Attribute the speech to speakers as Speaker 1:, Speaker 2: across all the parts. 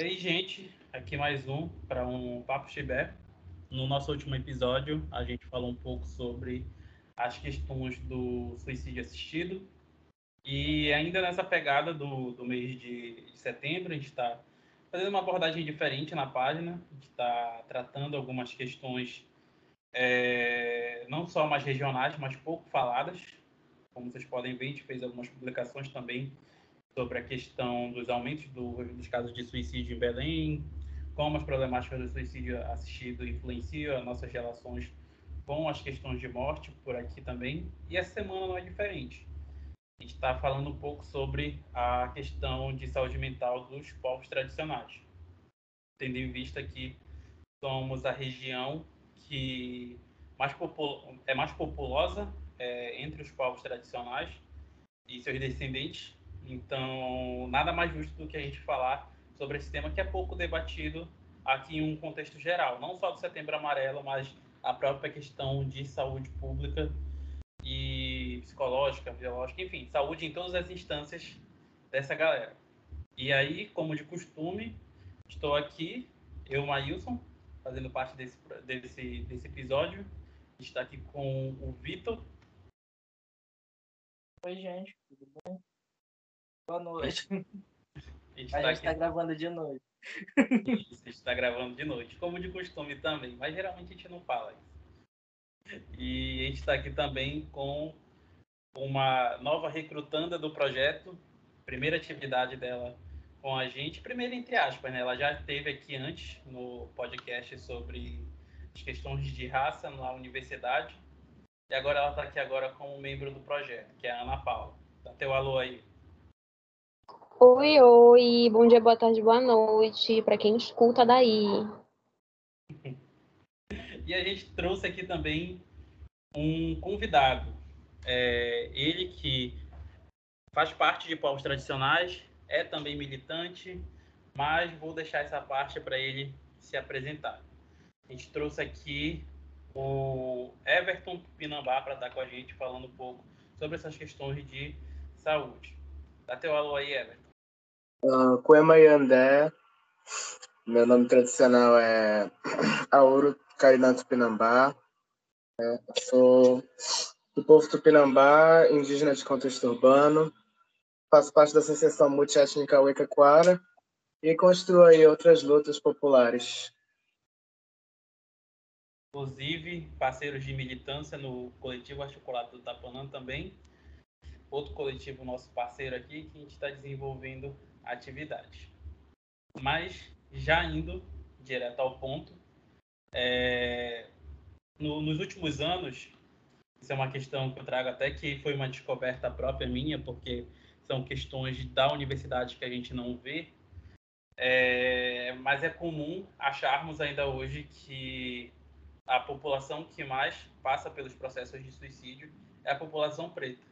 Speaker 1: E aí, gente, aqui mais um para um Papo Chibé. No nosso último episódio, a gente falou um pouco sobre as questões do suicídio assistido. E ainda nessa pegada do, do mês de, de setembro, a gente está fazendo uma abordagem diferente na página. A gente está tratando algumas questões é, não só mais regionais, mas pouco faladas. Como vocês podem ver, a gente fez algumas publicações também sobre a questão dos aumentos do, dos casos de suicídio em Belém, como as problemáticas do suicídio assistido influenciam as nossas relações com as questões de morte por aqui também. E essa semana não é diferente. A gente está falando um pouco sobre a questão de saúde mental dos povos tradicionais, tendo em vista que somos a região que mais é mais populosa é, entre os povos tradicionais e seus descendentes. Então, nada mais justo do que a gente falar sobre esse tema que é pouco debatido aqui em um contexto geral, não só do Setembro Amarelo, mas a própria questão de saúde pública e psicológica, biológica, enfim, saúde em todas as instâncias dessa galera. E aí, como de costume, estou aqui, eu, Maílson, fazendo parte desse, desse, desse episódio. Está aqui com o Vitor.
Speaker 2: Oi, gente, tudo bem? Boa noite. A gente está tá gravando de noite.
Speaker 1: Isso, a gente está gravando de noite, como de costume também, mas geralmente a gente não fala isso. E a gente está aqui também com uma nova recrutanda do projeto, primeira atividade dela com a gente, primeiro entre aspas, né? Ela já esteve aqui antes no podcast sobre as questões de raça na universidade. E agora ela está aqui agora como membro do projeto, que é a Ana Paula. Dá teu alô aí.
Speaker 3: Oi, oi, bom dia, boa tarde, boa noite, para quem escuta daí.
Speaker 1: e a gente trouxe aqui também um convidado. É, ele que faz parte de povos tradicionais, é também militante, mas vou deixar essa parte para ele se apresentar. A gente trouxe aqui o Everton Pinambá para estar com a gente falando um pouco sobre essas questões de saúde. Dá teu alô aí, Everton.
Speaker 4: Uh, Cuema Yandé, meu nome tradicional é Auro Carinato Pinambá. É, sou do povo Tupinambá, indígena de contexto urbano, faço parte da Associação Multiétnica Quara e construo aí outras lutas populares.
Speaker 1: Inclusive, parceiros de militância no coletivo Articulado do Tapanã também. Outro coletivo nosso parceiro aqui que a gente está desenvolvendo atividades. Mas, já indo direto ao ponto, é... no, nos últimos anos, isso é uma questão que eu trago até que foi uma descoberta própria minha, porque são questões da universidade que a gente não vê, é, mas é comum acharmos ainda hoje que a população que mais passa pelos processos de suicídio é a população preta.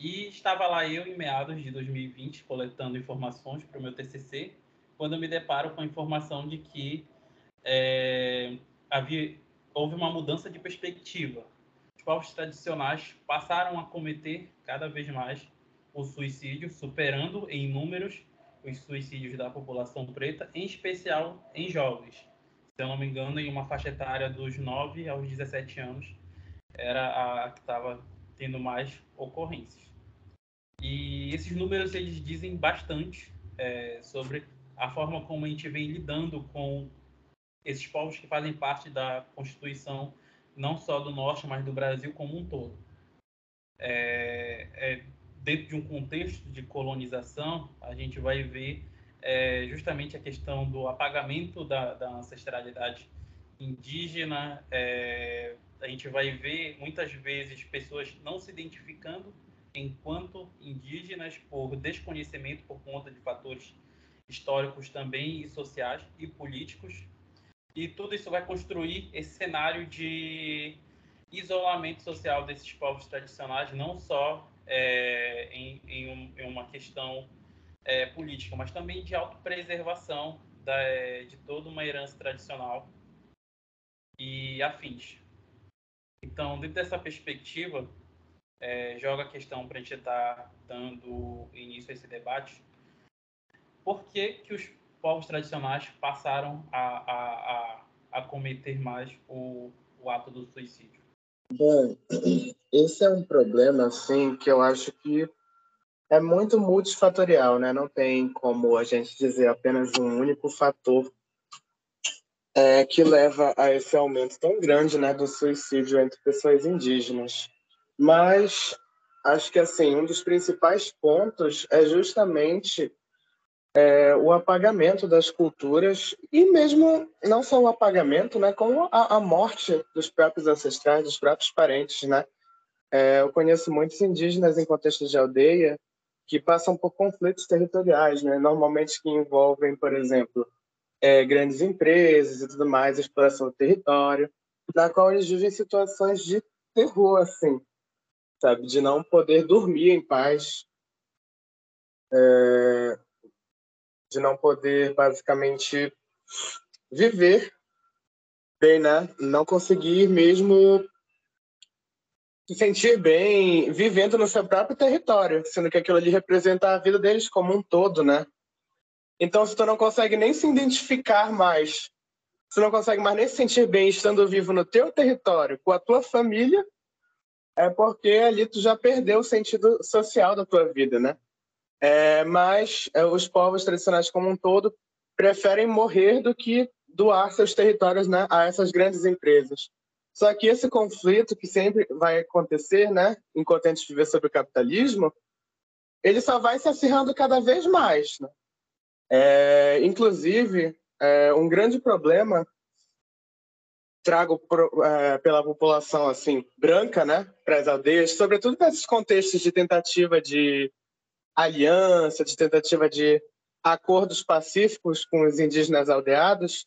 Speaker 1: E estava lá eu, em meados de 2020, coletando informações para o meu TCC, quando eu me deparo com a informação de que é, havia, houve uma mudança de perspectiva. Os povos tradicionais passaram a cometer cada vez mais o suicídio, superando em números os suicídios da população preta, em especial em jovens. Se eu não me engano, em uma faixa etária dos 9 aos 17 anos, era a que estava tendo mais ocorrências. E esses números eles dizem bastante é, sobre a forma como a gente vem lidando com esses povos que fazem parte da Constituição, não só do Norte, mas do Brasil como um todo. É, é, dentro de um contexto de colonização, a gente vai ver é, justamente a questão do apagamento da, da ancestralidade indígena. É, a gente vai ver muitas vezes pessoas não se identificando enquanto indígenas por desconhecimento por conta de fatores históricos também e sociais e políticos. E tudo isso vai construir esse cenário de isolamento social desses povos tradicionais, não só é, em, em, um, em, uma questão é, política, mas também de autopreservação da, é, de toda uma herança tradicional e afins. Então, dentro dessa perspectiva, é, joga a questão para a gente estar tá dando início a esse debate. Por que, que os povos tradicionais passaram a, a, a, a cometer mais o, o ato do suicídio?
Speaker 4: Bom, esse é um problema, assim, que eu acho que é muito multifatorial, né? Não tem como a gente dizer apenas um único fator é, que leva a esse aumento tão grande, né, do suicídio entre pessoas indígenas. Mas acho que assim um dos principais pontos é justamente é, o apagamento das culturas e mesmo não só o apagamento, né, como a, a morte dos próprios ancestrais, dos próprios parentes, né. É, eu conheço muitos indígenas em contexto de aldeia que passam por conflitos territoriais, né, normalmente que envolvem, por exemplo, é, grandes empresas e tudo mais, exploração do território, na qual eles vivem situações de terror, assim, sabe, de não poder dormir em paz, é, de não poder basicamente viver bem, né? Não conseguir mesmo se sentir bem vivendo no seu próprio território, sendo que aquilo ali representa a vida deles como um todo, né? Então, se tu não consegue nem se identificar mais, se não consegue mais nem se sentir bem estando vivo no teu território, com a tua família, é porque ali tu já perdeu o sentido social da tua vida, né? É, mas é, os povos tradicionais como um todo preferem morrer do que doar seus territórios né, a essas grandes empresas. Só que esse conflito que sempre vai acontecer, né, enquanto a gente viver sobre o capitalismo, ele só vai se acirrando cada vez mais. Né? É, inclusive, é, um grande problema trago pro, é, pela população assim branca, né, para as aldeias, sobretudo nesses contextos de tentativa de aliança, de tentativa de acordos pacíficos com os indígenas aldeados,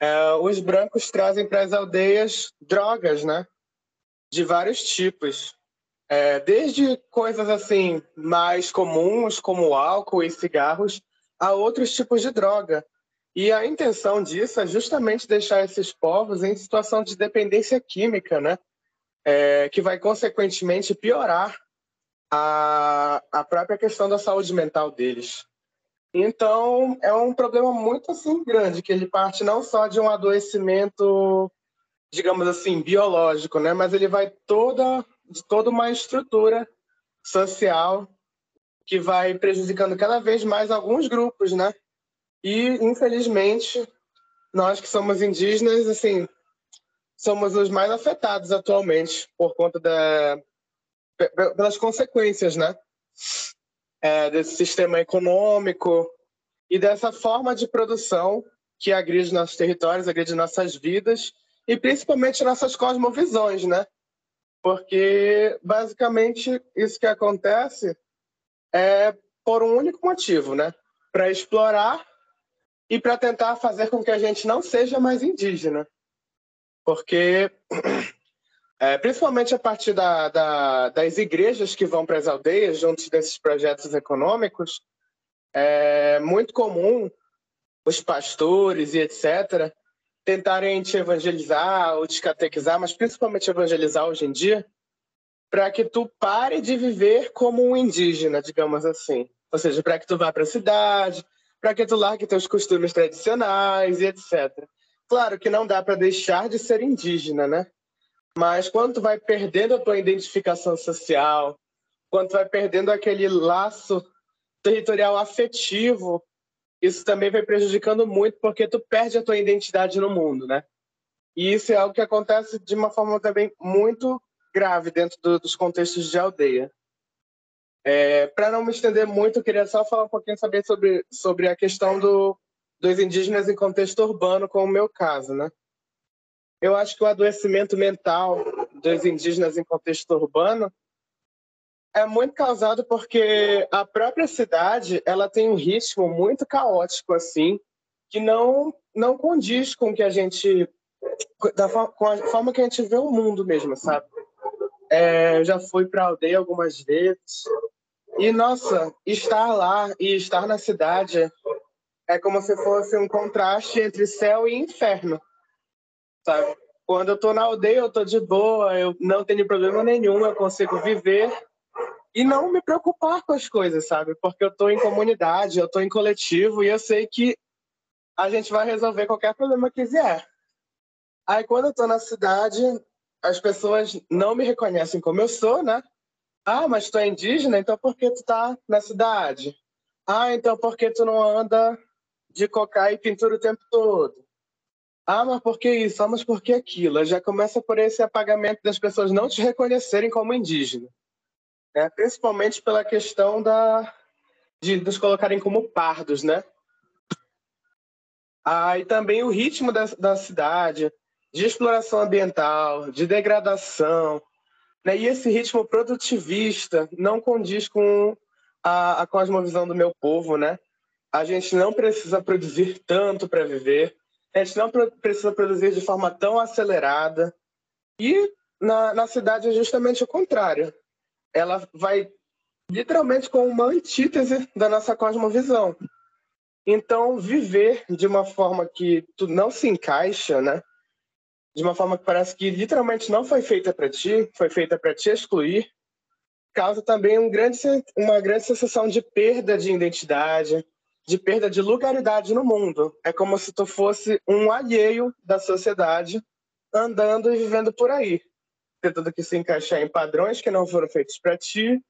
Speaker 4: é, os brancos trazem para as aldeias drogas, né? De vários tipos. É, desde coisas assim mais comuns, como álcool e cigarros, a outros tipos de droga. E a intenção disso é justamente deixar esses povos em situação de dependência química, né? É, que vai consequentemente piorar a, a própria questão da saúde mental deles. Então, é um problema muito assim grande, que ele parte não só de um adoecimento, digamos assim, biológico, né, mas ele vai toda de toda uma estrutura social que vai prejudicando cada vez mais alguns grupos, né? E infelizmente, nós que somos indígenas, assim, somos os mais afetados atualmente por conta da pelas consequências, né? É, desse sistema econômico e dessa forma de produção que agride nossos territórios, agride nossas vidas e principalmente nossas cosmovisões, né? Porque basicamente isso que acontece é por um único motivo, né? Para explorar e para tentar fazer com que a gente não seja mais indígena. Porque é, principalmente a partir da, da, das igrejas que vão para as aldeias, junto desses projetos econômicos, é muito comum os pastores e etc. tentarem te evangelizar ou te catequizar, mas principalmente evangelizar hoje em dia, para que tu pare de viver como um indígena, digamos assim. Ou seja, para que tu vá para a cidade, para que tu largue teus costumes tradicionais e etc. Claro que não dá para deixar de ser indígena, né? Mas quando tu vai perdendo a tua identificação social, quando tu vai perdendo aquele laço territorial afetivo, isso também vai prejudicando muito porque tu perde a tua identidade no mundo, né? E isso é algo que acontece de uma forma também muito grave dentro do, dos contextos de aldeia. É, Para não me estender muito, eu queria só falar um pouquinho saber sobre, sobre a questão do, dos indígenas em contexto urbano, como o meu caso, né? Eu acho que o adoecimento mental dos indígenas em contexto urbano é muito causado porque a própria cidade ela tem um ritmo muito caótico assim que não não condiz com que a gente da com a forma que a gente vê o mundo mesmo sabe é, eu já fui para aldeia algumas vezes e nossa estar lá e estar na cidade é como se fosse um contraste entre céu e inferno sabe? Quando eu tô na aldeia, eu tô de boa, eu não tenho problema nenhum, eu consigo viver e não me preocupar com as coisas, sabe? Porque eu tô em comunidade, eu tô em coletivo e eu sei que a gente vai resolver qualquer problema que vier. Aí quando eu tô na cidade, as pessoas não me reconhecem como eu sou, né? Ah, mas tu é indígena, então por que tu tá na cidade? Ah, então por que tu não anda de cocá e pintura o tempo todo? Ah, mas por que isso? Ah, mas por que aquilo? Já começa por esse apagamento das pessoas não te reconhecerem como indígena. Né? Principalmente pela questão da, de nos colocarem como pardos, né? Ah, e também o ritmo da, da cidade, de exploração ambiental, de degradação, né? E esse ritmo produtivista não condiz com a, a cosmovisão do meu povo, né? A gente não precisa produzir tanto para viver, a gente não precisa produzir de forma tão acelerada. E na, na cidade é justamente o contrário. Ela vai literalmente com uma antítese da nossa cosmovisão. Então, viver de uma forma que tu não se encaixa, né? De uma forma que parece que literalmente não foi feita para ti, foi feita para te excluir, causa também um grande, uma grande sensação de perda de identidade, de perda de lugaridade no mundo. É como se tu fosse um alheio da sociedade, andando e vivendo por aí, tentando que se encaixar em padrões que não foram feitos para ti,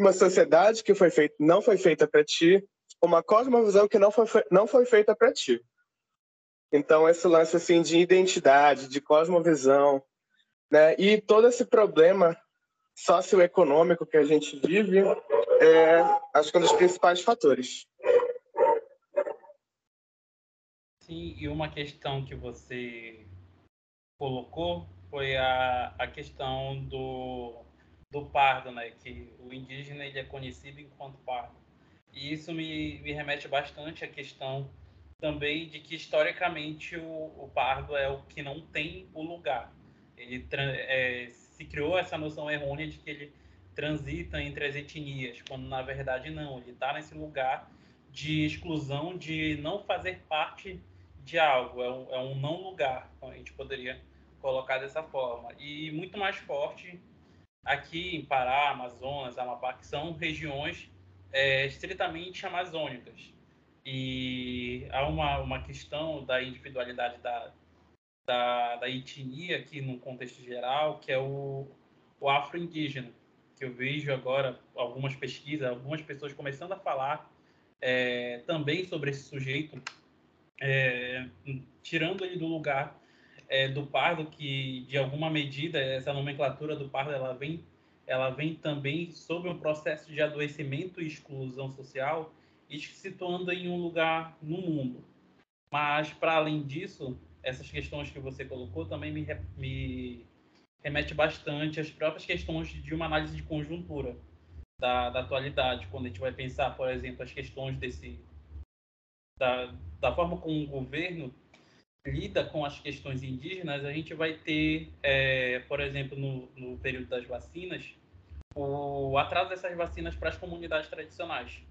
Speaker 4: uma sociedade que foi feita não foi feita para ti, uma cosmovisão que não foi, não foi feita para ti. Então, esse lance assim, de identidade, de cosmovisão, né, e todo esse problema socioeconômico que a gente vive, é, acho que é um dos principais fatores.
Speaker 1: Sim, e uma questão que você colocou foi a, a questão do, do pardo, né? Que o indígena ele é conhecido enquanto pardo. E isso me, me remete bastante à questão também de que historicamente o, o pardo é o que não tem o lugar. Ele é, se criou essa noção errônea de que ele transita entre as etnias, quando na verdade não, ele está nesse lugar de exclusão, de não fazer parte de algo, é um, é um não lugar, a gente poderia colocar dessa forma. E muito mais forte aqui em Pará, Amazonas, Amapá, que são regiões é, estritamente amazônicas. E há uma, uma questão da individualidade da, da, da etnia aqui no contexto geral, que é o, o afro-indígena, que eu vejo agora algumas pesquisas, algumas pessoas começando a falar é, também sobre esse sujeito, é, tirando ele do lugar é, do pardo, que de alguma medida essa nomenclatura do pardo ela vem ela vem também sobre um processo de adoecimento e exclusão social e situando em um lugar no mundo. Mas, para além disso, essas questões que você colocou também me, me remete bastante às próprias questões de uma análise de conjuntura da, da atualidade, quando a gente vai pensar, por exemplo, as questões desse da, da forma como o governo lida com as questões indígenas, a gente vai ter, é, por exemplo, no, no período das vacinas, o atraso dessas vacinas para as comunidades tradicionais.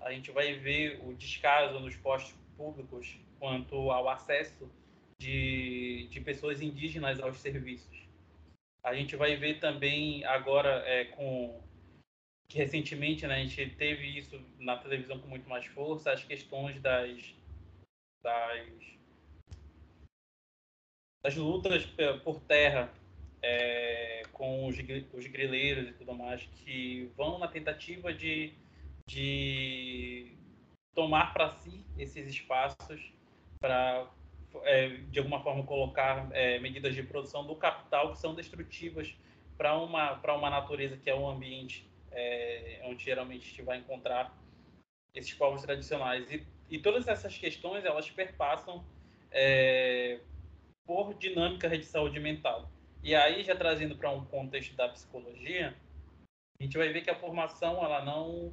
Speaker 1: A gente vai ver o descaso nos postos públicos quanto ao acesso de, de pessoas indígenas aos serviços. A gente vai ver também agora é, com que recentemente né, a gente teve isso na televisão com muito mais força, as questões das, das, das lutas por terra é, com os, os grileiros e tudo mais, que vão na tentativa de, de tomar para si esses espaços para, é, de alguma forma, colocar é, medidas de produção do capital que são destrutivas para uma, uma natureza que é um ambiente é, onde geralmente a gente vai encontrar esses povos tradicionais. E, e todas essas questões, elas perpassam é, por dinâmicas de saúde mental. E aí, já trazendo para um contexto da psicologia, a gente vai ver que a formação ela não,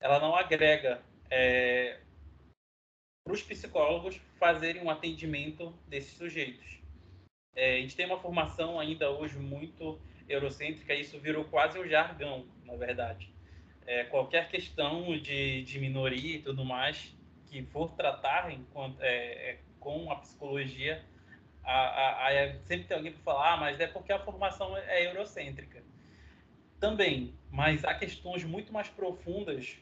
Speaker 1: ela não agrega é, para os psicólogos fazerem um atendimento desses sujeitos. É, a gente tem uma formação ainda hoje muito eurocêntrica, e isso virou quase um jargão, na verdade. É, qualquer questão de, de minoria e tudo mais que for tratar enquanto, é, é com a psicologia a, a, a, sempre tem alguém para falar, ah, mas é porque a formação é eurocêntrica. Também, mas há questões muito mais profundas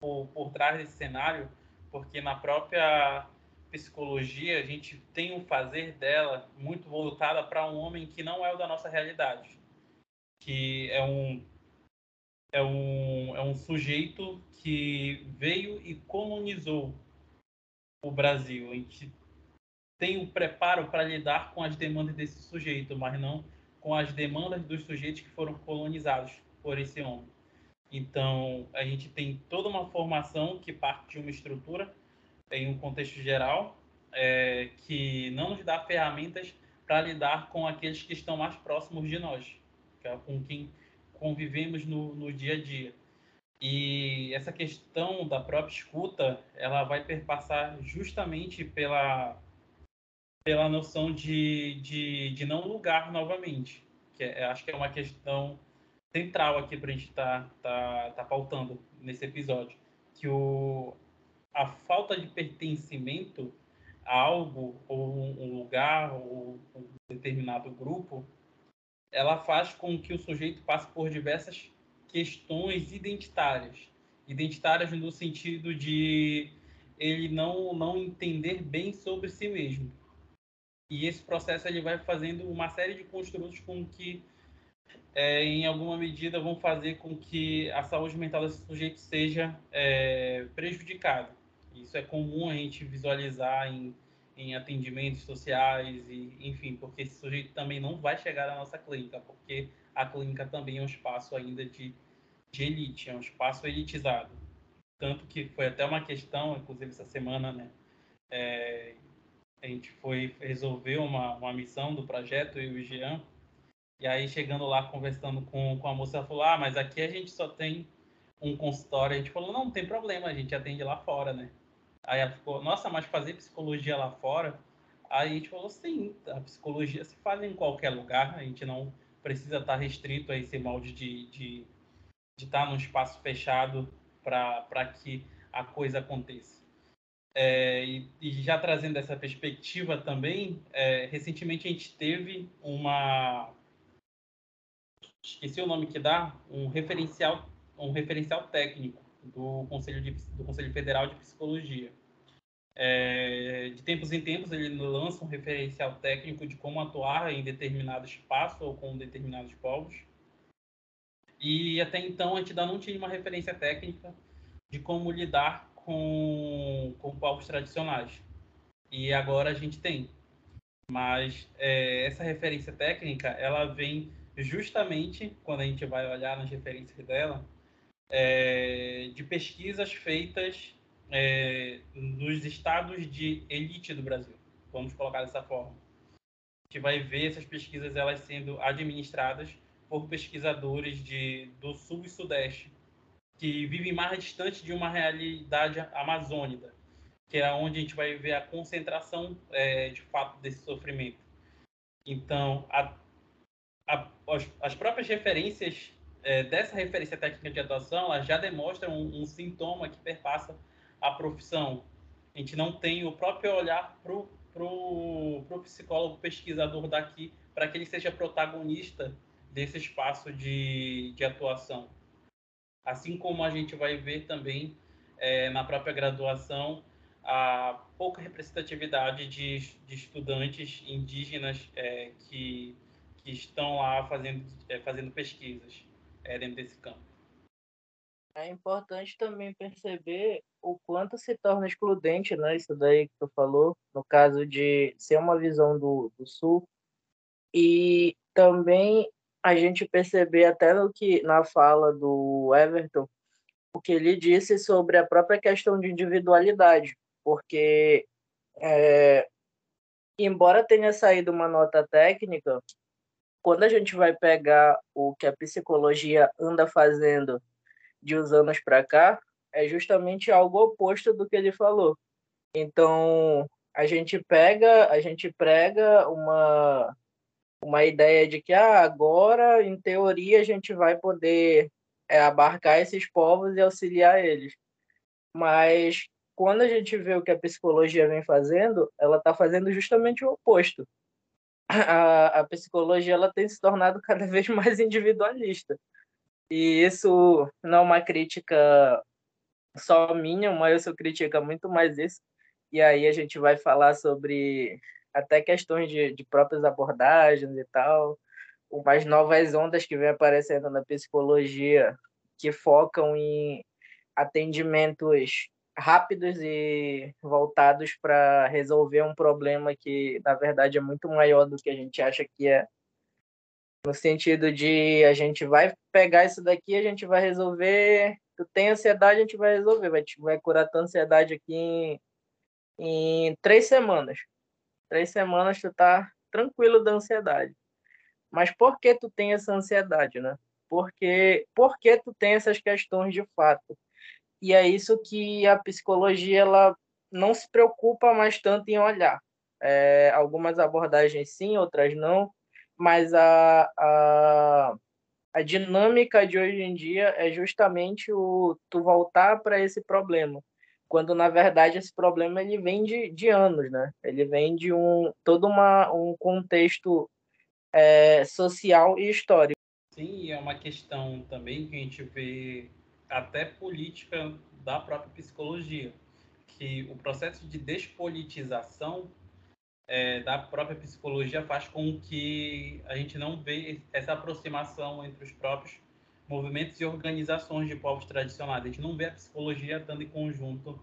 Speaker 1: por, por trás desse cenário, porque na própria psicologia a gente tem um fazer dela muito voltada para um homem que não é o da nossa realidade, que é um é um, é um sujeito que veio e colonizou o Brasil. A gente tem o preparo para lidar com as demandas desse sujeito, mas não com as demandas dos sujeitos que foram colonizados por esse homem. Então, a gente tem toda uma formação que parte de uma estrutura em um contexto geral é, que não nos dá ferramentas para lidar com aqueles que estão mais próximos de nós, é com quem convivemos no, no dia a dia. E essa questão da própria escuta, ela vai perpassar justamente pela, pela noção de, de, de não lugar novamente. Que é, acho que é uma questão central aqui para a gente estar tá, tá, tá pautando nesse episódio. Que o, a falta de pertencimento a algo, ou um lugar, ou um determinado grupo, ela faz com que o sujeito passe por diversas questões identitárias. Identitárias no sentido de ele não, não entender bem sobre si mesmo. E esse processo ele vai fazendo uma série de construtos com que, é, em alguma medida, vão fazer com que a saúde mental desse sujeito seja é, prejudicada. Isso é comum a gente visualizar em em atendimentos sociais e enfim, porque esse sujeito também não vai chegar à nossa clínica, porque a clínica também é um espaço ainda de, de elite, é um espaço elitizado. Tanto que foi até uma questão, inclusive essa semana, né? É, a gente foi resolver uma, uma missão do projeto, eu e o Jean, e aí chegando lá, conversando com, com a moça, ela falou, ah, mas aqui a gente só tem um consultório. A gente falou, não, não tem problema, a gente atende lá fora, né? Aí ela ficou, nossa, mas fazer psicologia lá fora? Aí a gente falou, sim, a psicologia se faz em qualquer lugar, a gente não precisa estar restrito a esse molde de, de, de estar num espaço fechado para que a coisa aconteça. É, e, e, já trazendo essa perspectiva também, é, recentemente a gente teve uma esqueci o nome que dá, um referencial, um referencial técnico do Conselho, de, do Conselho Federal de Psicologia. É, de tempos em tempos, ele lança um referencial técnico de como atuar em determinado espaço ou com determinados povos. E até então, a ainda não tinha uma referência técnica de como lidar com, com povos tradicionais. E agora a gente tem. Mas é, essa referência técnica, ela vem justamente, quando a gente vai olhar nas referências dela, é, de pesquisas feitas é, nos estados de elite do Brasil, vamos colocar dessa forma. A gente vai ver essas pesquisas elas sendo administradas por pesquisadores de, do sul e sudeste, que vivem mais distante de uma realidade amazônica, que é onde a gente vai ver a concentração é, de fato desse sofrimento. Então, a, a, as, as próprias referências é, dessa referência técnica de atuação, ela já demonstra um, um, sintoma que perpassa a profissão. A gente não tem o próprio olhar para o pro, pro psicólogo pesquisador daqui, para que ele seja protagonista desse espaço de, de atuação. Assim como a gente vai ver também é, na própria graduação a pouca representatividade de, de estudantes indígenas é, que, que estão lá fazendo, é, fazendo pesquisas é, dentro desse campo.
Speaker 2: É importante também perceber o quanto se torna excludente, né? Isso daí que tu falou, no caso de ser uma visão do, do Sul. E também a gente perceber até no que na fala do Everton, o que ele disse sobre a própria questão de individualidade, porque é, embora tenha saído uma nota técnica, quando a gente vai pegar o que a psicologia anda fazendo de uns anos para cá, é justamente algo oposto do que ele falou. Então, a gente pega, a gente prega uma uma ideia de que ah, agora, em teoria, a gente vai poder é, abarcar esses povos e auxiliar eles. Mas quando a gente vê o que a psicologia vem fazendo, ela está fazendo justamente o oposto a, a psicologia ela tem se tornado cada vez mais individualista. E isso não é uma crítica só minha, o Mailson critica muito mais isso. E aí a gente vai falar sobre até questões de, de próprias abordagens e tal, umas novas ondas que vem aparecendo na psicologia que focam em atendimentos rápidos e voltados para resolver um problema que, na verdade, é muito maior do que a gente acha que é. No sentido de a gente vai pegar isso daqui, a gente vai resolver. Tu tem ansiedade, a gente vai resolver. Vai, vai curar tua ansiedade aqui em, em três semanas. Três semanas tu tá tranquilo da ansiedade. Mas por que tu tem essa ansiedade, né? Porque, por que tu tem essas questões de fato? E é isso que a psicologia ela não se preocupa mais tanto em olhar. É, algumas abordagens sim, outras não, mas a, a, a dinâmica de hoje em dia é justamente o tu voltar para esse problema, quando na verdade esse problema ele vem de, de anos, né? Ele vem de um todo uma, um contexto é, social e histórico.
Speaker 1: Sim, é uma questão também que a gente vê até política da própria psicologia, que o processo de despolitização é, da própria psicologia faz com que a gente não vê essa aproximação entre os próprios movimentos e organizações de povos tradicionais. A gente não vê a psicologia andando em conjunto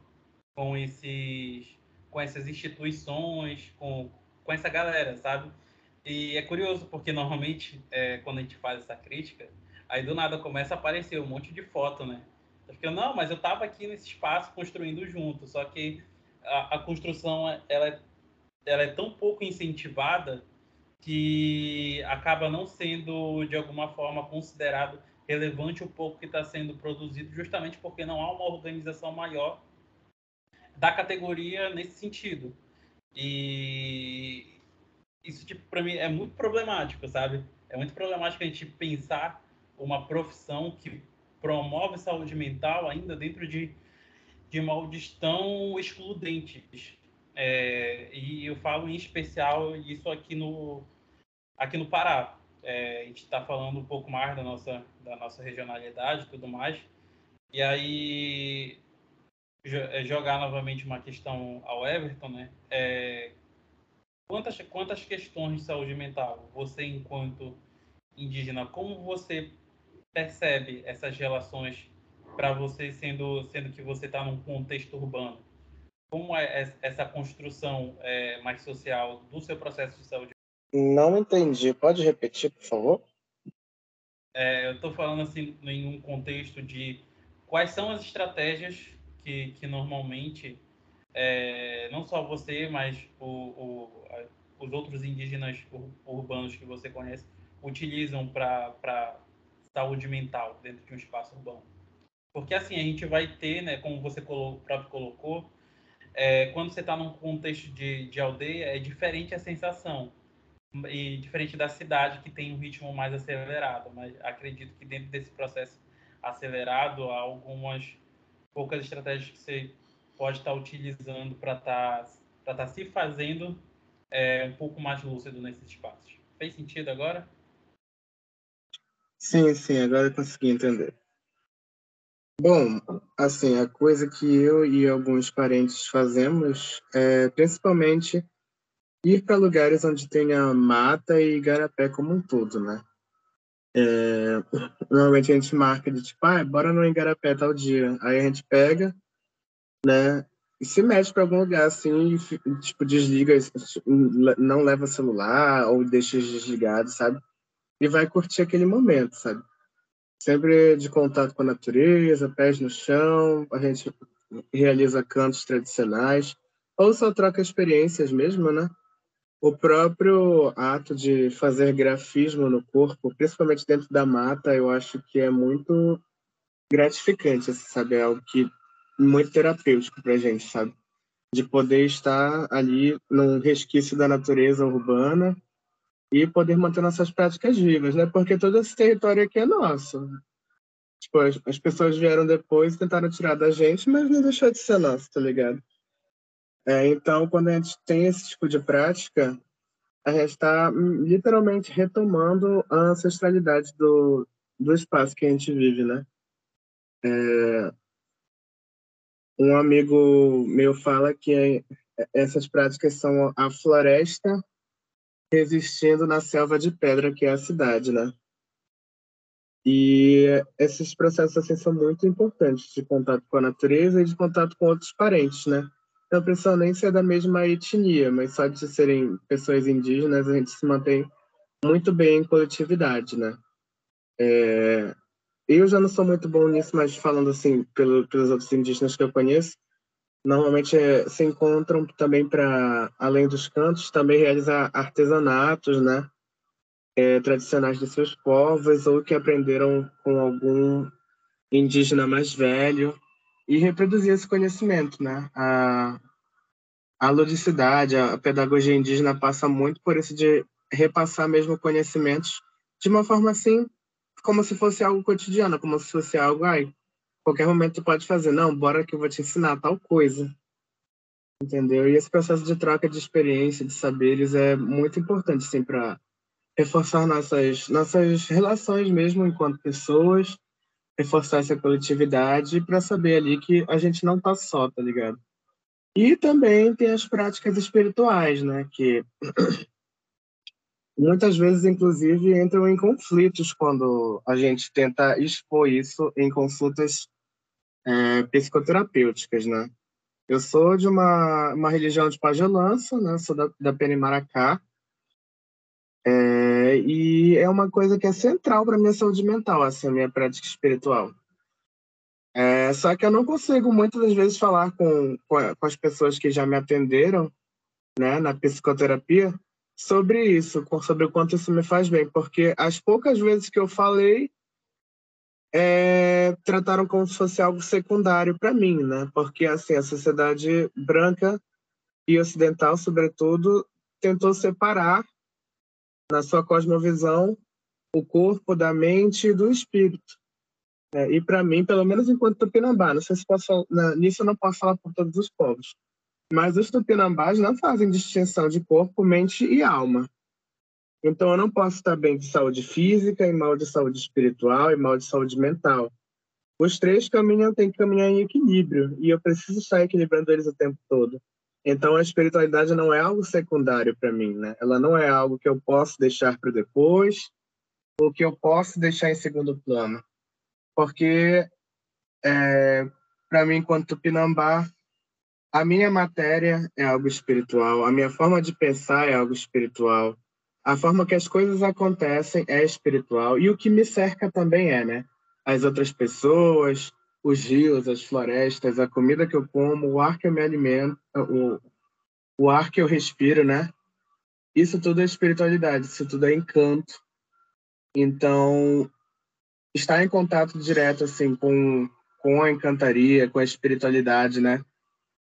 Speaker 1: com esses com essas instituições, com, com essa galera, sabe? E é curioso porque normalmente é, quando a gente faz essa crítica, Aí do nada começa a aparecer um monte de foto, né? Eu fico, não, mas eu tava aqui nesse espaço construindo junto, só que a, a construção ela é, ela é tão pouco incentivada que acaba não sendo de alguma forma considerado relevante o pouco que está sendo produzido, justamente porque não há uma organização maior da categoria nesse sentido. E isso, tipo, para mim é muito problemático, sabe? É muito problemático a gente pensar uma profissão que promove saúde mental ainda dentro de, de moldes tão excludentes. É, e eu falo em especial isso aqui no, aqui no Pará. É, a gente está falando um pouco mais da nossa, da nossa regionalidade e tudo mais. E aí, é, jogar novamente uma questão ao Everton, né? É, quantas, quantas questões de saúde mental você, enquanto indígena, como você percebe essas relações para você, sendo, sendo que você está num contexto urbano? Como é essa construção é, mais social do seu processo de saúde?
Speaker 4: Não entendi. Pode repetir, por favor?
Speaker 1: É, eu estou falando assim em um contexto de quais são as estratégias que, que normalmente é, não só você, mas o, o, os outros indígenas urbanos que você conhece utilizam para saúde mental dentro de um espaço urbano. Porque assim, a gente vai ter, né, como você colo próprio colocou, é, quando você está num contexto de, de aldeia, é diferente a sensação. E diferente da cidade, que tem um ritmo mais acelerado. Mas acredito que dentro desse processo acelerado, há algumas poucas estratégias que você pode estar tá utilizando para estar tá, tá se fazendo é, um pouco mais lúcido nesses espaços. Fez sentido agora?
Speaker 4: Sim, sim, agora eu consegui entender. Bom, assim, a coisa que eu e alguns parentes fazemos é principalmente ir para lugares onde tenha mata e igarapé como um todo, né? É, normalmente a gente marca de tipo, ah, bora no igarapé tal dia. Aí a gente pega, né, e se mete para algum lugar assim, e, tipo, desliga, não leva celular ou deixa desligado, sabe? E vai curtir aquele momento, sabe? Sempre de contato com a natureza, pés no chão, a gente realiza cantos tradicionais, ou só troca experiências mesmo, né? O próprio ato de fazer grafismo no corpo, principalmente dentro da mata, eu acho que é muito gratificante, sabe? É algo que muito terapêutico pra gente, sabe? De poder estar ali num resquício da natureza urbana e poder manter nossas práticas vivas, né? Porque todo esse território aqui é nosso. Tipo, as, as pessoas vieram depois e tentaram tirar da gente, mas não deixou de ser nosso, tá ligado? É, então, quando a gente tem esse tipo de prática, a gente está literalmente retomando a ancestralidade do, do espaço que a gente vive, né? É, um amigo meu fala que essas práticas são a floresta resistindo na selva de pedra que é a cidade, né? E esses processos assim são muito importantes de contato com a natureza e de contato com outros parentes, né? Não precisa nem ser da mesma etnia, mas só de serem pessoas indígenas a gente se mantém muito bem em coletividade, né? É, eu já não sou muito bom nisso, mas falando assim pelo, pelos outros indígenas que eu conheço, normalmente é, se encontram também para além dos cantos, também realizar artesanatos, né? É, tradicionais de seus povos ou que aprenderam com algum indígena mais velho e reproduzir esse conhecimento, né? A, a ludicidade, a pedagogia indígena passa muito por isso de repassar mesmo conhecimentos de uma forma assim, como se fosse algo cotidiano, como se fosse algo, ai, qualquer momento tu pode fazer, não, bora que eu vou te ensinar tal coisa. Entendeu? E esse processo de troca de experiência, de saberes é muito importante, assim, para reforçar nossas, nossas relações mesmo enquanto pessoas, reforçar essa coletividade para saber ali que a gente não tá só, tá ligado? E também tem as práticas espirituais, né, que muitas vezes, inclusive, entram em conflitos quando a gente tenta expor isso em consultas é, psicoterapêuticas, né? Eu sou de uma, uma religião de pagelança, né? Sou da, da Penimaracá. É, e é uma coisa que é central para minha saúde mental, essa minha prática espiritual. É, só que eu não consigo muitas das vezes falar com, com, as pessoas que já me atenderam né, na psicoterapia sobre isso, sobre o quanto isso me faz bem, porque as poucas vezes que eu falei, é, trataram como se fosse algo secundário para mim, né? Porque assim a sociedade branca e ocidental, sobretudo, tentou separar na sua cosmovisão o corpo da mente e do espírito. É, e para mim, pelo menos enquanto tupinambá, não sei se posso, nisso eu não posso falar por todos os povos, mas os tupinambás não fazem distinção de corpo, mente e alma. Então, eu não posso estar bem de saúde física e mal de saúde espiritual e mal de saúde mental. Os três caminham, têm que caminhar em equilíbrio e eu preciso estar equilibrando eles o tempo todo. Então, a espiritualidade não é algo secundário para mim, né? Ela não é algo que eu posso deixar para depois ou que eu posso deixar em segundo plano. Porque, é, para mim, enquanto tupinambá, a minha matéria é algo espiritual, a minha forma de pensar é algo espiritual, a forma que as coisas acontecem é espiritual e o que me cerca também é, né? As outras pessoas, os rios, as florestas, a comida que eu como, o ar que eu me alimento, o, o ar que eu respiro, né? Isso tudo é espiritualidade, isso tudo é encanto. Então, estar em contato direto assim com com a encantaria, com a espiritualidade, né?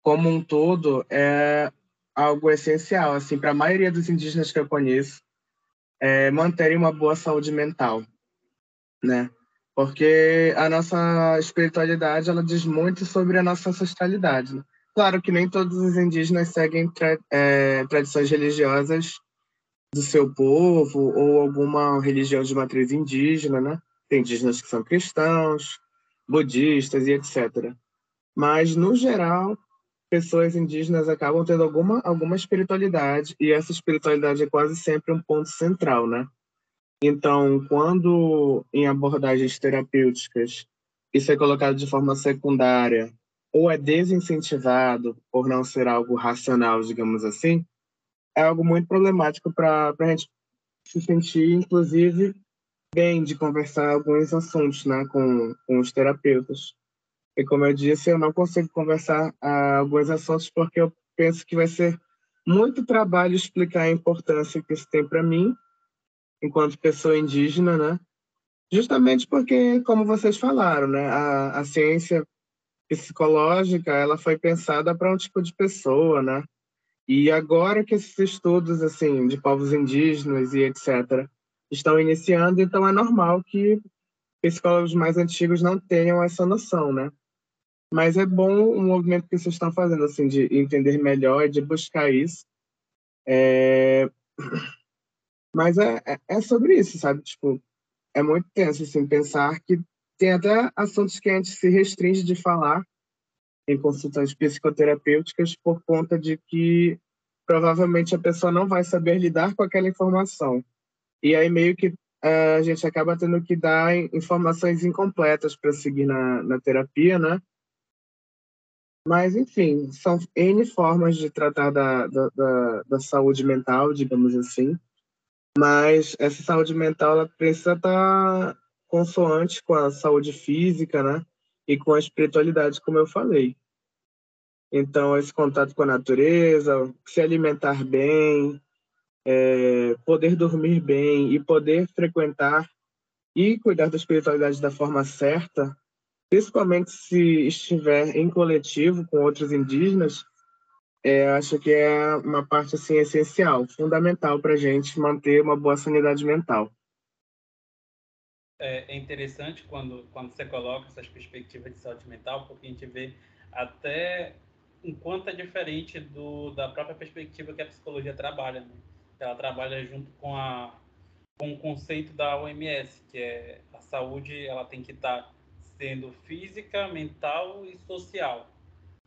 Speaker 4: como um todo é algo essencial assim para a maioria dos indígenas que eu conheço é, manterem uma boa saúde mental, né? Porque a nossa espiritualidade ela diz muito sobre a nossa ancestralidade. Né? Claro que nem todos os indígenas seguem tra é, tradições religiosas do seu povo ou alguma religião de matriz indígena, né? Tem indígenas que são cristãos, budistas e etc. Mas no geral pessoas indígenas acabam tendo alguma, alguma espiritualidade, e essa espiritualidade é quase sempre um ponto central, né? Então, quando em abordagens terapêuticas isso é colocado de forma secundária ou é desincentivado por não ser algo racional, digamos assim, é algo muito problemático para a gente se sentir, inclusive, bem de conversar alguns assuntos né, com, com os terapeutas. E como eu disse, eu não consigo conversar ah, alguns assuntos porque eu penso que vai ser muito trabalho explicar a importância que isso tem para mim, enquanto pessoa indígena, né? Justamente porque, como vocês falaram, né, a, a ciência psicológica ela foi pensada para um tipo de pessoa, né? E agora que esses estudos assim de povos indígenas e etc estão iniciando, então é normal que psicólogos mais antigos não tenham essa noção, né? Mas é bom o movimento que vocês estão fazendo, assim, de entender melhor, de buscar isso. É... Mas é, é, é sobre isso, sabe? Tipo, é muito tenso, assim, pensar que tem até assuntos que a gente se restringe de falar, em consultas psicoterapêuticas por conta de que provavelmente a pessoa não vai saber lidar com aquela informação. E aí meio que uh, a gente acaba tendo que dar informações incompletas para seguir na, na terapia, né? Mas, enfim, são N formas de tratar da, da, da, da saúde mental, digamos assim. Mas essa saúde mental ela precisa estar consoante com a saúde física, né? E com a espiritualidade, como eu falei. Então, esse contato com a natureza, se alimentar bem, é, poder dormir bem e poder frequentar e cuidar da espiritualidade da forma certa, principalmente se estiver em coletivo com outros indígenas, é, acho que é uma parte assim essencial, fundamental para a gente manter uma boa sanidade mental.
Speaker 1: É, é interessante quando quando você coloca essas perspectivas de saúde mental, porque a gente vê até enquanto é diferente do da própria perspectiva que a psicologia trabalha. Né? Ela trabalha junto com a com o conceito da OMS, que é a saúde, ela tem que estar sendo física, mental e social,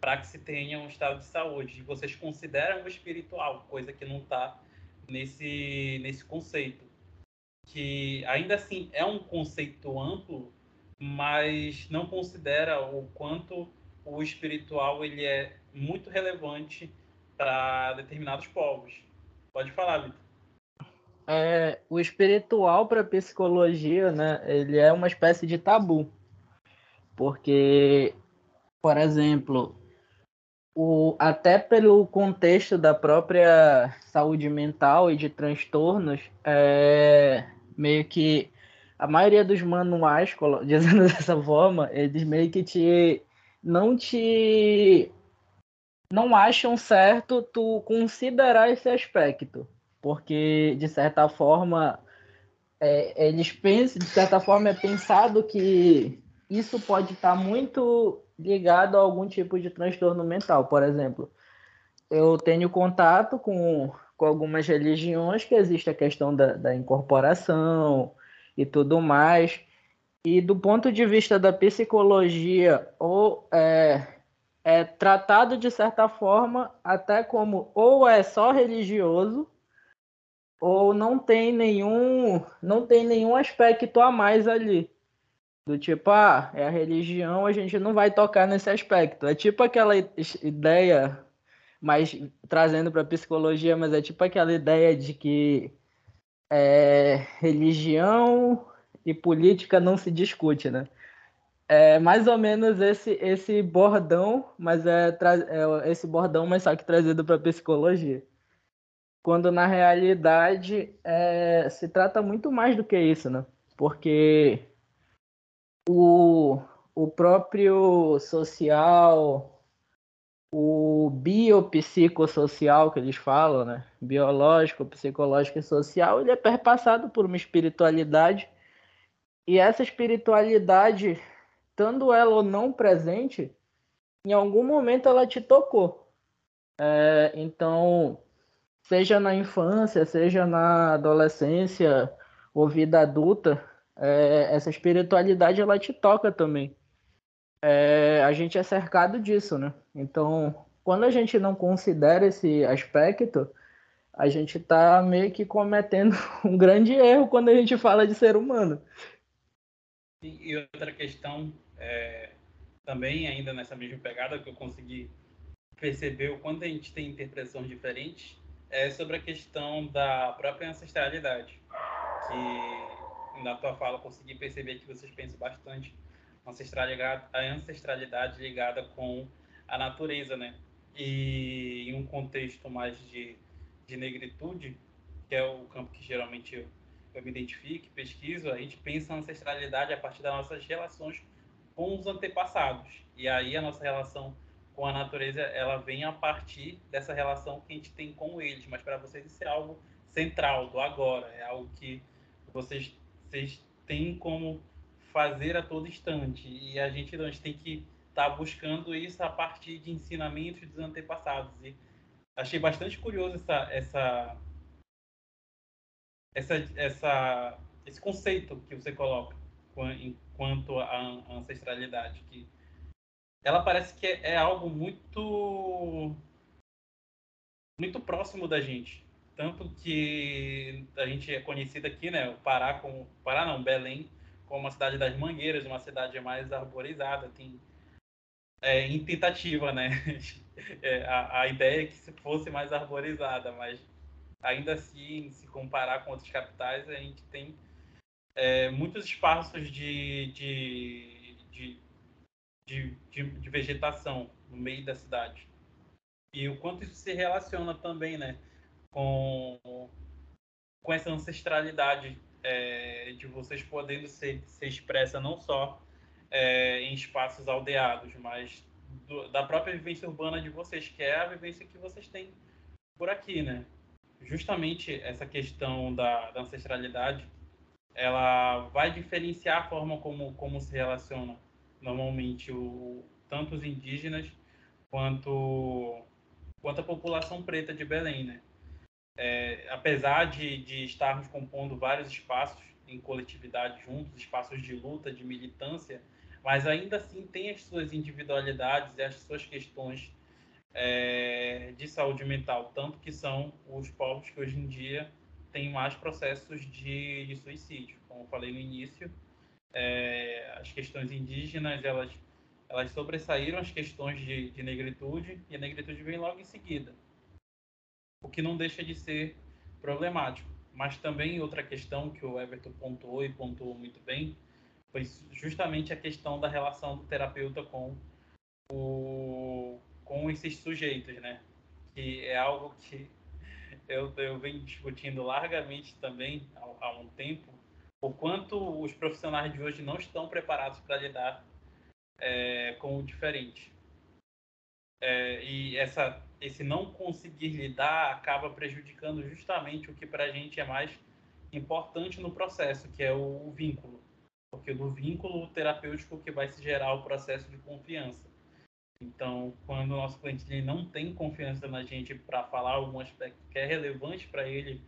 Speaker 1: para que se tenha um estado de saúde. E vocês consideram o espiritual, coisa que não está nesse, nesse conceito. Que ainda assim é um conceito amplo, mas não considera o quanto o espiritual ele é muito relevante para determinados povos. Pode falar, Vitor.
Speaker 2: É, o espiritual para a psicologia, né, ele é uma espécie de tabu. Porque, por exemplo, o, até pelo contexto da própria saúde mental e de transtornos, é, meio que a maioria dos manuais, dizendo dessa forma, eles meio que te não te não acham certo tu considerar esse aspecto, porque de certa forma é, eles pensam, de certa forma é pensado que isso pode estar muito ligado a algum tipo de transtorno mental. Por exemplo, eu tenho contato com, com algumas religiões que existe a questão da, da incorporação e tudo mais. E do ponto de vista da psicologia, ou é, é tratado de certa forma até como ou é só religioso ou não tem nenhum não tem nenhum aspecto a mais ali. Do tipo, ah, é a religião, a gente não vai tocar nesse aspecto. É tipo aquela ideia, mas trazendo para psicologia, mas é tipo aquela ideia de que é, religião e política não se discute, né? É mais ou menos esse esse bordão, mas é, é esse bordão, mas só que trazido para psicologia. Quando na realidade é, se trata muito mais do que isso, né? Porque o, o próprio social, o biopsicossocial que eles falam, né? Biológico, psicológico e social, ele é perpassado por uma espiritualidade. E essa espiritualidade, estando ela ou não presente, em algum momento ela te tocou. É, então, seja na infância, seja na adolescência ou vida adulta, é, essa espiritualidade ela te toca também. É, a gente é cercado disso, né? Então, quando a gente não considera esse aspecto, a gente está meio que cometendo um grande erro quando a gente fala de ser humano.
Speaker 1: E outra questão, é, também ainda nessa mesma pegada que eu consegui perceber o quanto a gente tem interpretações diferentes, é sobre a questão da própria ancestralidade, que na tua fala consegui perceber que vocês pensam bastante a ancestralidade ligada com a natureza, né? E em um contexto mais de, de negritude, que é o campo que geralmente eu, eu me identifico, pesquiso, a gente pensa a ancestralidade a partir das nossas relações com os antepassados. E aí a nossa relação com a natureza, ela vem a partir dessa relação que a gente tem com eles. Mas para vocês isso é algo central, do agora. É algo que vocês vocês têm como fazer a todo instante. E a gente, a gente tem que estar tá buscando isso a partir de ensinamentos dos antepassados. E achei bastante curioso essa, essa, essa, essa, esse conceito que você coloca enquanto a ancestralidade, que ela parece que é, é algo muito muito próximo da gente. Tanto que a gente é conhecida aqui, né? O Pará como. Pará não, Belém, como uma cidade das mangueiras, uma cidade mais arborizada. Tem, é, em tentativa, né? É, a, a ideia é que se fosse mais arborizada, mas ainda assim, se comparar com outras capitais, a gente tem é, muitos espaços de, de, de, de, de vegetação no meio da cidade. E o quanto isso se relaciona também, né? Com, com essa ancestralidade é, de vocês podendo ser, ser expressa não só é, em espaços aldeados, mas do, da própria vivência urbana de vocês, que é a vivência que vocês têm por aqui, né? Justamente essa questão da, da ancestralidade, ela vai diferenciar a forma como, como se relaciona normalmente o, tanto os indígenas quanto quanto a população preta de Belém, né? É, apesar de, de estarmos compondo vários espaços em coletividade juntos, espaços de luta, de militância, mas ainda assim tem as suas individualidades e as suas questões é, de saúde mental, tanto que são os povos que hoje em dia têm mais processos de, de suicídio. Como eu falei no início, é, as questões indígenas elas elas sobressaíram as questões de, de negritude e a negritude vem logo em seguida, o que não deixa de ser problemático. Mas também outra questão que o Everton pontuou e pontuou muito bem foi justamente a questão da relação do terapeuta com o com esses sujeitos, né? Que é algo que eu, eu venho discutindo largamente também há, há um tempo, o quanto os profissionais de hoje não estão preparados para lidar é, com o diferente. É, e essa, esse não conseguir lidar acaba prejudicando justamente o que para a gente é mais importante no processo, que é o, o vínculo. Porque do vínculo terapêutico que vai se gerar o processo de confiança. Então, quando o nosso cliente ele não tem confiança na gente para falar algum aspecto que é relevante para ele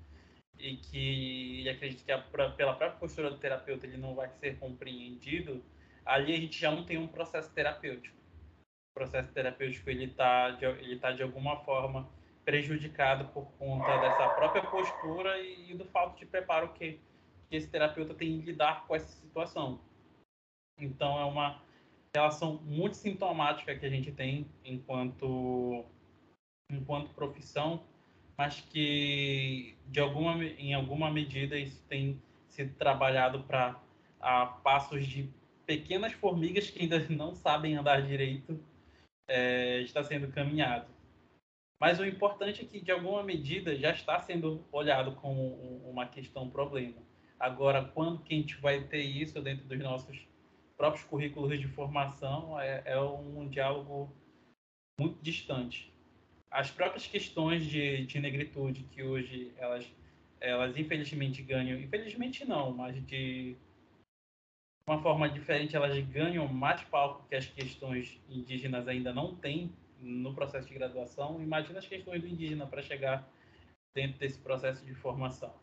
Speaker 1: e que ele acredita que a, pra, pela própria postura do terapeuta ele não vai ser compreendido, ali a gente já não tem um processo terapêutico. Processo terapêutico ele está de, ele tá de alguma forma prejudicado por conta dessa própria postura e, e do falta de preparo que, que esse terapeuta tem em lidar com essa situação. Então é uma relação muito sintomática que a gente tem enquanto enquanto profissão, mas que de alguma em alguma medida isso tem sido trabalhado para a passos de pequenas formigas que ainda não sabem andar direito é, está sendo caminhado. Mas o importante é que, de alguma medida, já está sendo olhado como uma questão problema. Agora, quando que a gente vai ter isso dentro dos nossos próprios currículos de formação, é, é um diálogo muito distante. As próprias questões de, de negritude que hoje elas, elas infelizmente ganham, infelizmente não, mas de uma forma diferente, elas ganham mais palco que as questões indígenas ainda não têm no processo de graduação. Imagina as questões do indígena para chegar dentro desse processo de formação.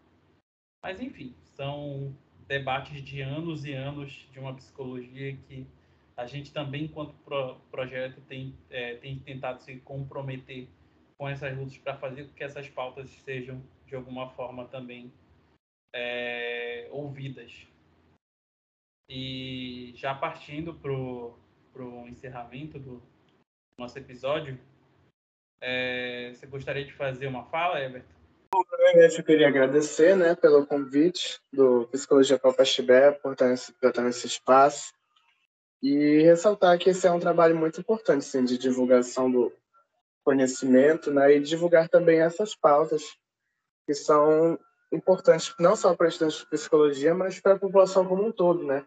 Speaker 1: Mas, enfim, são debates de anos e anos de uma psicologia que a gente também, enquanto pro, projeto, tem, é, tem tentado se comprometer com essas lutas para fazer com que essas pautas sejam, de alguma forma, também é, ouvidas e já partindo para o encerramento do nosso episódio, é, você gostaria de fazer uma fala, Everton?
Speaker 4: Primeiramente, eu queria agradecer né, pelo convite do Psicologia Palpastibé por estar, nesse, por estar nesse espaço e ressaltar que esse é um trabalho muito importante sim, de divulgação do conhecimento né, e divulgar também essas pautas que são importantes não só para estudantes de psicologia, mas para a população como um todo, né?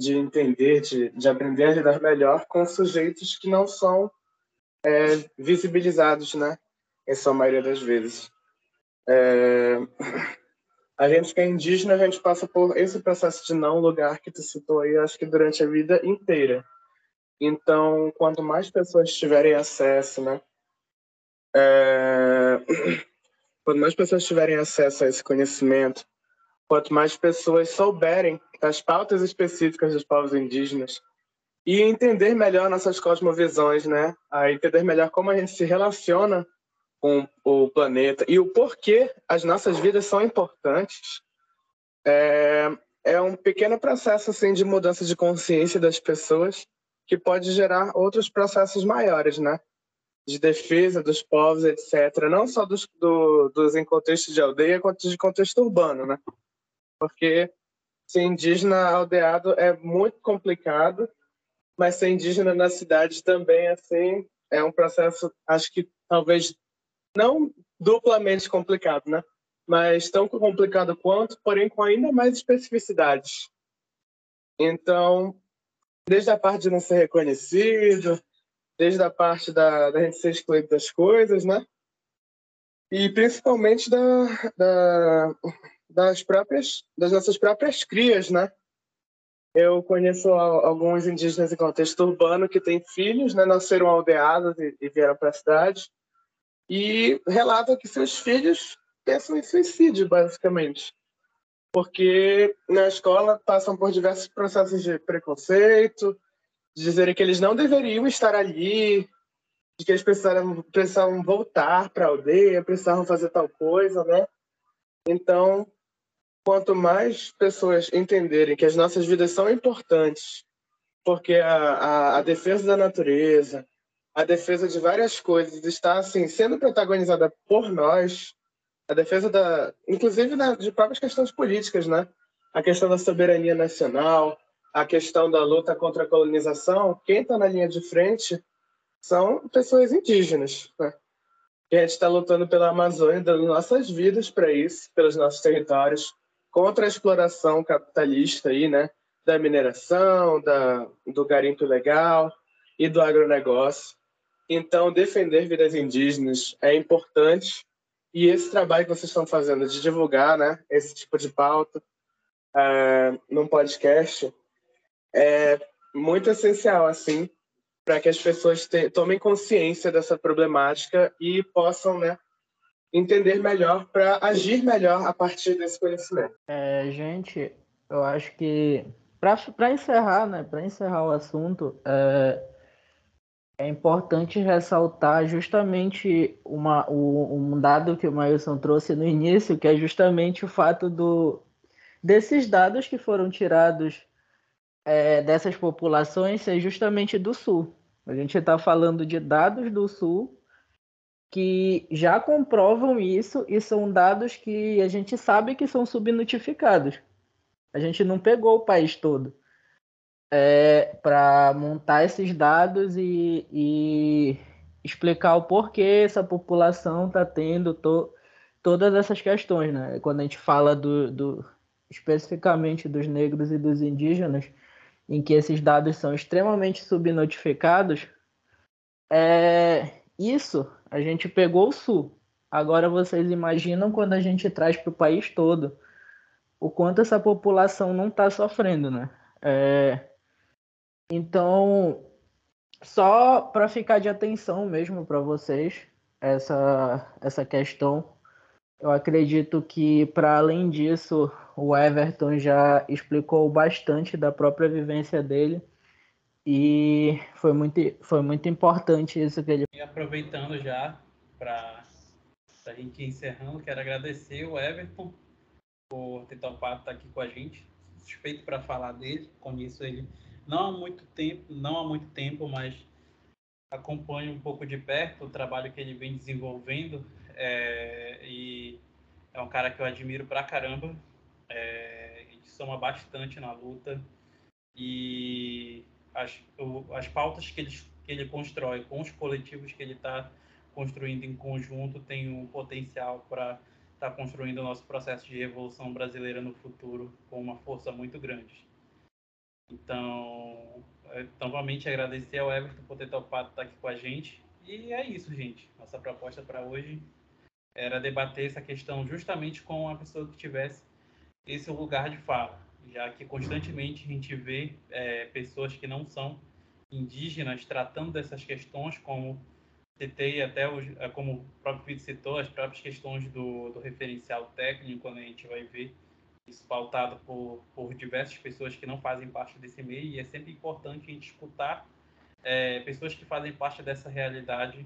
Speaker 4: De entender, de, de aprender a lidar melhor com sujeitos que não são é, visibilizados, né? Em sua maioria das vezes. É, a gente que é indígena, a gente passa por esse processo de não lugar que tu citou aí, acho que durante a vida inteira. Então, quanto mais pessoas tiverem acesso, né? É, quanto mais pessoas tiverem acesso a esse conhecimento, quanto mais pessoas souberem das pautas específicas dos povos indígenas, e entender melhor nossas cosmovisões, né? A entender melhor como a gente se relaciona com o planeta e o porquê as nossas vidas são importantes. É, é um pequeno processo assim de mudança de consciência das pessoas que pode gerar outros processos maiores, né? De defesa dos povos, etc. Não só dos, do, dos em contexto de aldeia, quanto de contexto urbano, né? Porque ser indígena aldeado é muito complicado mas ser indígena na cidade também, assim, é um processo, acho que talvez não duplamente complicado, né? Mas tão complicado quanto, porém com ainda mais especificidades. Então, desde a parte de não ser reconhecido, desde a parte da, da gente ser excluído das coisas, né? E principalmente da, da, das próprias, das nossas próprias crias, né? Eu conheço alguns indígenas em contexto urbano que têm filhos, né, nasceram aldeados e, vieram para a cidade, e relatam que seus filhos pensam em suicídio, basicamente. Porque na escola passam por diversos processos de preconceito, de dizerem que eles não deveriam estar ali, de que eles precisavam, precisavam voltar para a aldeia, precisavam fazer tal coisa, né? Então, quanto mais pessoas entenderem que as nossas vidas são importantes, porque a, a, a, defesa da natureza, a defesa de várias coisas está assim sendo protagonizada por nós, a defesa da, inclusive da, de próprias questões políticas, né? A questão da soberania nacional, a questão da luta contra a colonização, quem está na linha de frente são pessoas indígenas, né? E a gente está lutando pela Amazônia, dando nossas vidas para isso, pelos nossos territórios, contra a exploração capitalista aí, né? Da mineração, da, do garimpo legal e do agronegócio. Então, defender vidas indígenas é importante e esse trabalho que vocês estão fazendo de divulgar, né, esse tipo de pauta é, num podcast é muito essencial, assim, para que as pessoas te, tomem consciência dessa problemática e possam, né, entender melhor para agir melhor a partir desse conhecimento.
Speaker 2: É, gente, eu acho que para encerrar, né, para encerrar o assunto, é, é importante ressaltar justamente uma, o, um dado que o Mailson trouxe no início, que é justamente o fato do, desses dados que foram tirados é, dessas populações ser justamente do Sul. A gente está falando de dados do Sul que já comprovam isso e são dados que a gente sabe que são subnotificados. A gente não pegou o país todo é, para montar esses dados e, e, explicar o porquê essa população está tendo to, todas essas questões. Né? Quando a gente fala do, do, especificamente dos negros e dos indígenas, em que esses dados são extremamente subnotificados, é, isso a gente pegou o sul. Agora vocês imaginam quando a gente traz para o país todo o quanto essa população não está sofrendo, né? É... Então, só para ficar de atenção mesmo para vocês essa essa questão, eu acredito que para além disso o Everton já explicou bastante da própria vivência dele e foi muito, foi muito importante isso que ele.
Speaker 1: E aproveitando já para a gente encerrando, quero agradecer o Everton por ter topado estar aqui com a gente. Suspeito para falar dele, conheço ele não há muito tempo, não há muito tempo, mas acompanho um pouco de perto o trabalho que ele vem desenvolvendo é, e é um cara que eu admiro pra caramba. É, gente soma bastante na luta e as, o, as pautas que ele, que ele constrói com os coletivos que ele está construindo em conjunto tem um potencial para estar tá construindo o nosso processo de revolução brasileira no futuro com uma força muito grande. Então, é, novamente agradecer ao Everton por ter topado estar aqui com a gente. E é isso, gente. Nossa proposta para hoje era debater essa questão justamente com uma pessoa que tivesse esse lugar de fala já que constantemente a gente vê é, pessoas que não são indígenas tratando dessas questões, como citei até, os, é, como o próprio Vitor citou, as próprias questões do, do referencial técnico, quando a gente vai ver isso pautado por, por diversas pessoas que não fazem parte desse meio, e é sempre importante a gente escutar é, pessoas que fazem parte dessa realidade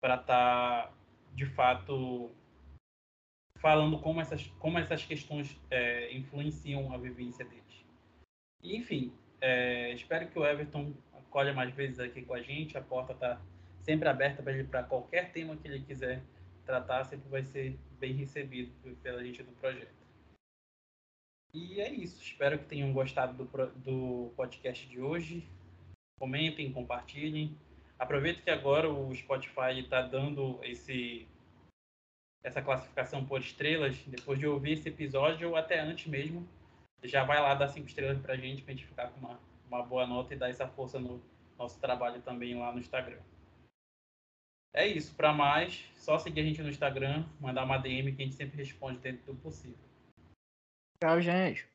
Speaker 1: para estar, tá, de fato, falando como essas, como essas questões é, influenciam a vivência deles. Enfim, é, espero que o Everton acolha mais vezes aqui com a gente. A porta está sempre aberta para ele para qualquer tema que ele quiser tratar, sempre vai ser bem recebido pela gente do projeto. E é isso. Espero que tenham gostado do, do podcast de hoje. Comentem, compartilhem. Aproveito que agora o Spotify está dando esse essa classificação por estrelas. Depois de ouvir esse episódio, ou até antes mesmo, já vai lá dar cinco estrelas para a gente, para a gente ficar com uma, uma boa nota e dar essa força no nosso trabalho também lá no Instagram. É isso. Para mais, só seguir a gente no Instagram, mandar uma DM que a gente sempre responde dentro do possível.
Speaker 2: Tchau, gente.